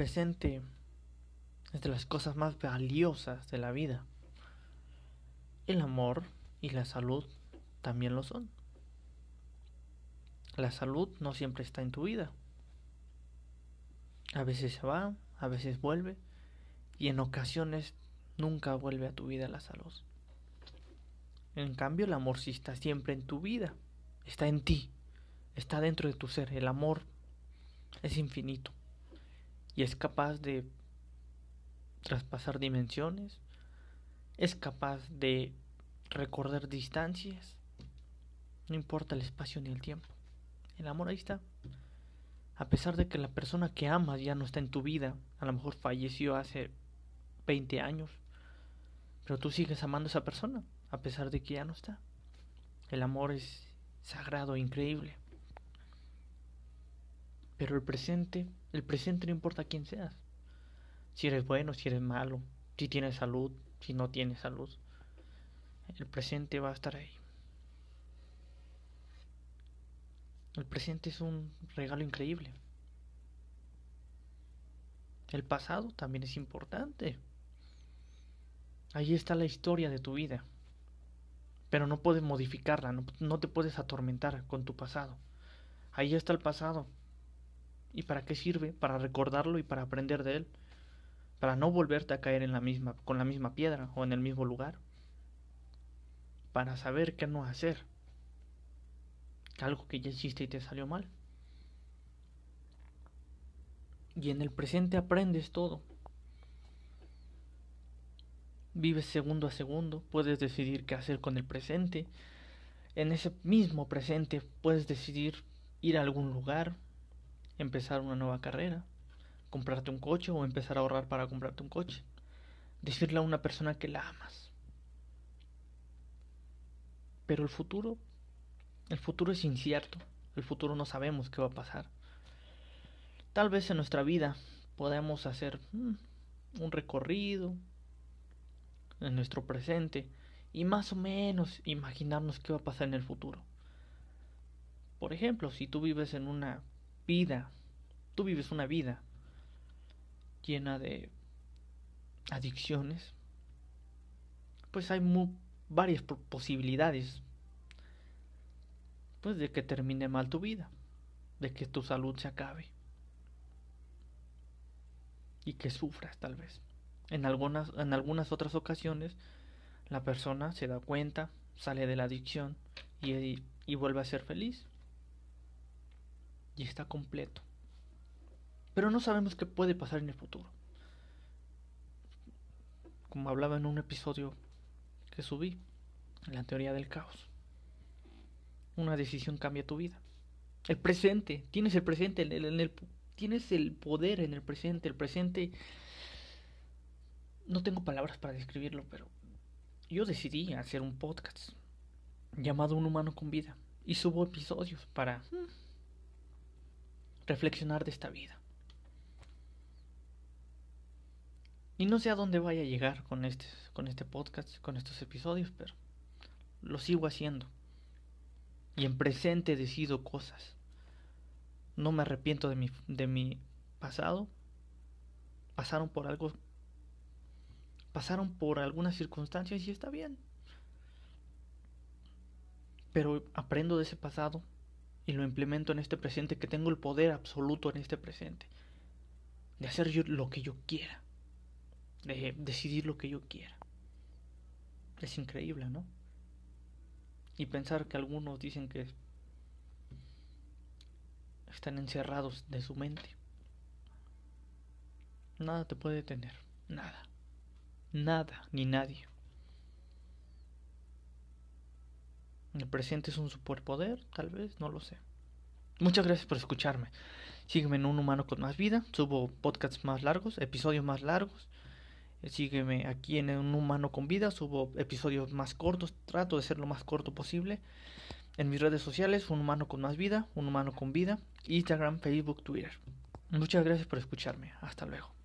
presente es de las cosas más valiosas de la vida. El amor y la salud también lo son. La salud no siempre está en tu vida. A veces se va, a veces vuelve y en ocasiones nunca vuelve a tu vida la salud. En cambio, el amor sí está siempre en tu vida, está en ti, está dentro de tu ser. El amor es infinito y es capaz de traspasar dimensiones, es capaz de recordar distancias, no importa el espacio ni el tiempo. El amor ahí está. A pesar de que la persona que amas ya no está en tu vida, a lo mejor falleció hace 20 años, pero tú sigues amando a esa persona, a pesar de que ya no está. El amor es sagrado, increíble. Pero el presente, el presente no importa quién seas. Si eres bueno, si eres malo, si tienes salud, si no tienes salud. El presente va a estar ahí. El presente es un regalo increíble. El pasado también es importante. Ahí está la historia de tu vida. Pero no puedes modificarla, no, te puedes atormentar con tu pasado. Ahí está el pasado. ¿Y para qué sirve? Para recordarlo y para aprender de él. Para no volverte a caer en la misma, con la misma piedra o en el mismo lugar. Para saber qué no hacer. Algo que ya hiciste y te salió mal. Y en el presente aprendes todo. Vives segundo a segundo, puedes decidir qué hacer con el presente. En ese mismo presente puedes decidir ir a algún lugar, empezar una nueva carrera, comprarte un coche o empezar a ahorrar para comprarte un coche. Decirle a una persona que la amas. Pero el futuro, el futuro es incierto. El futuro no sabemos qué va a pasar. Tal vez en nuestra vida podamos hacer mm, un recorrido en nuestro presente y más o menos imaginarnos qué va a pasar en el futuro. Por ejemplo, si tú vives en una vida, tú vives una vida llena de adicciones, pues hay varias posibilidades pues de que termine mal tu vida, de que tu salud se acabe y que sufras tal vez. En algunas, en algunas otras ocasiones la persona se da cuenta, sale de la adicción y, y vuelve a ser feliz y está completo. Pero no sabemos qué puede pasar en el futuro. Como hablaba en un episodio que subí, la teoría del caos. Una decisión cambia tu vida. El presente, tienes el presente, tienes el poder en el presente. El presente, no tengo palabras para describirlo, pero yo decidí hacer un podcast llamado Un humano con vida. Y subo episodios para mm, reflexionar de esta vida. Y no sé a dónde vaya a llegar con este, con este podcast, con estos episodios, pero lo sigo haciendo. Y en presente decido cosas. No me arrepiento de mi, de mi pasado. Pasaron por algo. Pasaron por algunas circunstancias y está bien. Pero aprendo de ese pasado y lo implemento en este presente, que tengo el poder absoluto en este presente. De hacer yo lo que yo quiera de decidir lo que yo quiera. Es increíble, ¿no? Y pensar que algunos dicen que están encerrados de su mente. Nada te puede detener, nada. Nada, ni nadie. El presente es un superpoder, tal vez, no lo sé. Muchas gracias por escucharme. Sígueme en Un Humano con Más Vida. Subo podcasts más largos, episodios más largos. Sígueme aquí en Un Humano con Vida, subo episodios más cortos, trato de ser lo más corto posible. En mis redes sociales, Un Humano con Más Vida, Un Humano con Vida, Instagram, Facebook, Twitter. Muchas gracias por escucharme. Hasta luego.